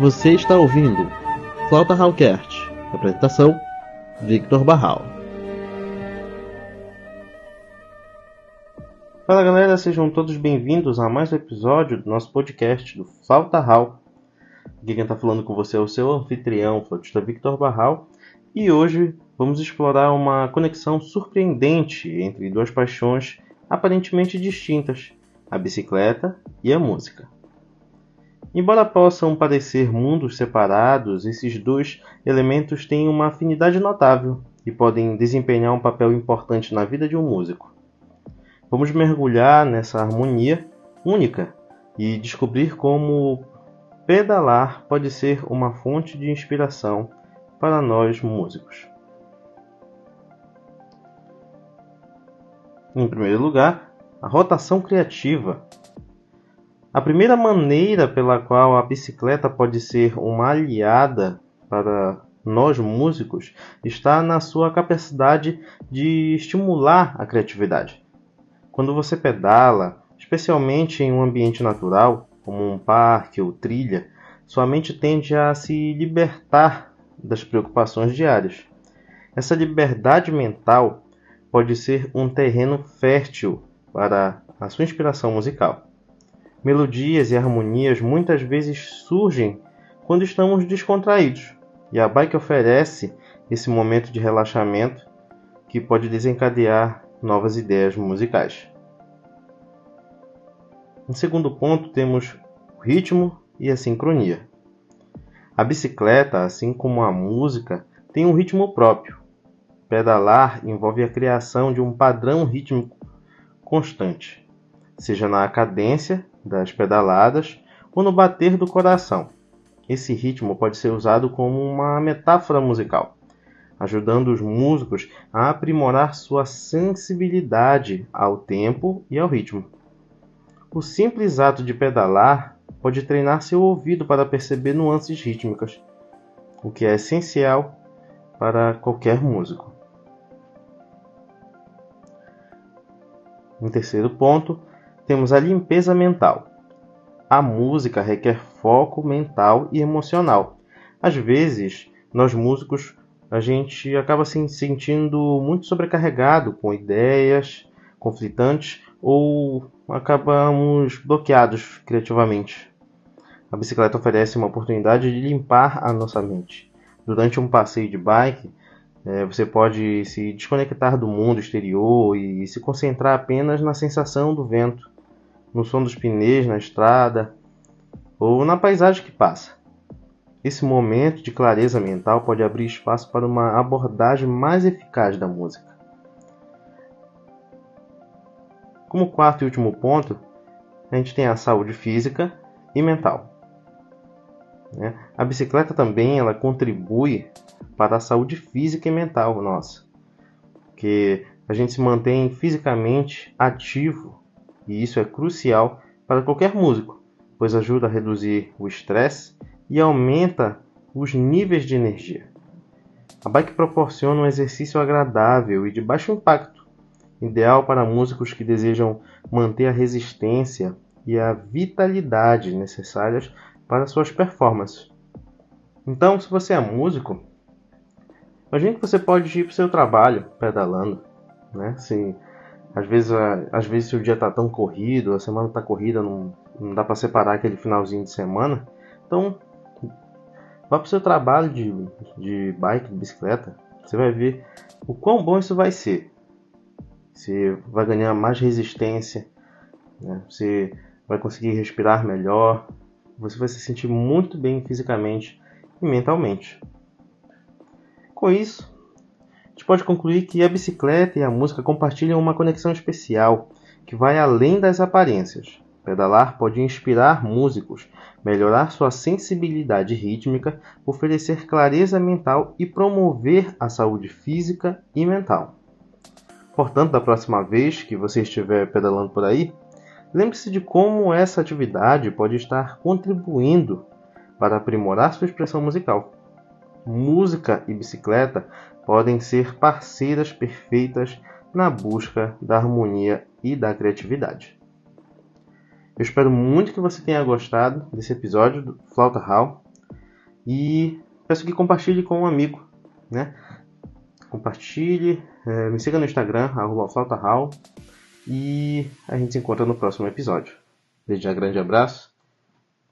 Você está ouvindo Flauta Hallcast. Apresentação: Victor Barral. Fala galera, sejam todos bem-vindos a mais um episódio do nosso podcast do Flauta Hall. Aqui quem está falando com você é o seu anfitrião, o flautista Victor Barral, e hoje vamos explorar uma conexão surpreendente entre duas paixões aparentemente distintas, a bicicleta e a música. Embora possam parecer mundos separados, esses dois elementos têm uma afinidade notável e podem desempenhar um papel importante na vida de um músico. Vamos mergulhar nessa harmonia única e descobrir como pedalar pode ser uma fonte de inspiração para nós músicos. Em primeiro lugar, a rotação criativa a primeira maneira pela qual a bicicleta pode ser uma aliada para nós músicos está na sua capacidade de estimular a criatividade. Quando você pedala, especialmente em um ambiente natural, como um parque ou trilha, sua mente tende a se libertar das preocupações diárias. Essa liberdade mental pode ser um terreno fértil para a sua inspiração musical. Melodias e harmonias muitas vezes surgem quando estamos descontraídos, e a bike oferece esse momento de relaxamento que pode desencadear novas ideias musicais. Em segundo ponto, temos o ritmo e a sincronia. A bicicleta, assim como a música, tem um ritmo próprio. Pedalar envolve a criação de um padrão rítmico constante, seja na cadência das pedaladas ou no bater do coração. Esse ritmo pode ser usado como uma metáfora musical, ajudando os músicos a aprimorar sua sensibilidade ao tempo e ao ritmo. O simples ato de pedalar pode treinar seu ouvido para perceber nuances rítmicas, o que é essencial para qualquer músico. Em terceiro ponto, temos a limpeza mental. A música requer foco mental e emocional. Às vezes, nós músicos, a gente acaba se sentindo muito sobrecarregado com ideias conflitantes ou acabamos bloqueados criativamente. A bicicleta oferece uma oportunidade de limpar a nossa mente. Durante um passeio de bike, é, você pode se desconectar do mundo exterior e se concentrar apenas na sensação do vento, no som dos pneus na estrada ou na paisagem que passa. Esse momento de clareza mental pode abrir espaço para uma abordagem mais eficaz da música. Como quarto e último ponto, a gente tem a saúde física e mental. Né? A bicicleta também ela contribui para a saúde física e mental nossa, que a gente se mantém fisicamente ativo e isso é crucial para qualquer músico, pois ajuda a reduzir o estresse e aumenta os níveis de energia. A bike proporciona um exercício agradável e de baixo impacto, ideal para músicos que desejam manter a resistência e a vitalidade necessárias para suas performances. Então, se você é músico, imagine que você pode ir para o seu trabalho pedalando, né? Se às vezes, às vezes o dia tá tão corrido, a semana tá corrida, não, não dá para separar aquele finalzinho de semana. Então, vá pro seu trabalho de, de bike, de bicicleta. Você vai ver o quão bom isso vai ser. Você vai ganhar mais resistência, né? você vai conseguir respirar melhor, você vai se sentir muito bem fisicamente e mentalmente. Com isso, gente pode concluir que a bicicleta e a música compartilham uma conexão especial que vai além das aparências. Pedalar pode inspirar músicos, melhorar sua sensibilidade rítmica, oferecer clareza mental e promover a saúde física e mental. Portanto, da próxima vez que você estiver pedalando por aí, lembre-se de como essa atividade pode estar contribuindo para aprimorar sua expressão musical. Música e bicicleta podem ser parceiras perfeitas na busca da harmonia e da criatividade. Eu espero muito que você tenha gostado desse episódio do Flauta Hall. E peço que compartilhe com um amigo, né? Compartilhe, é, me siga no Instagram, flautahall, e a gente se encontra no próximo episódio. Desde já, grande abraço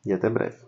e até breve.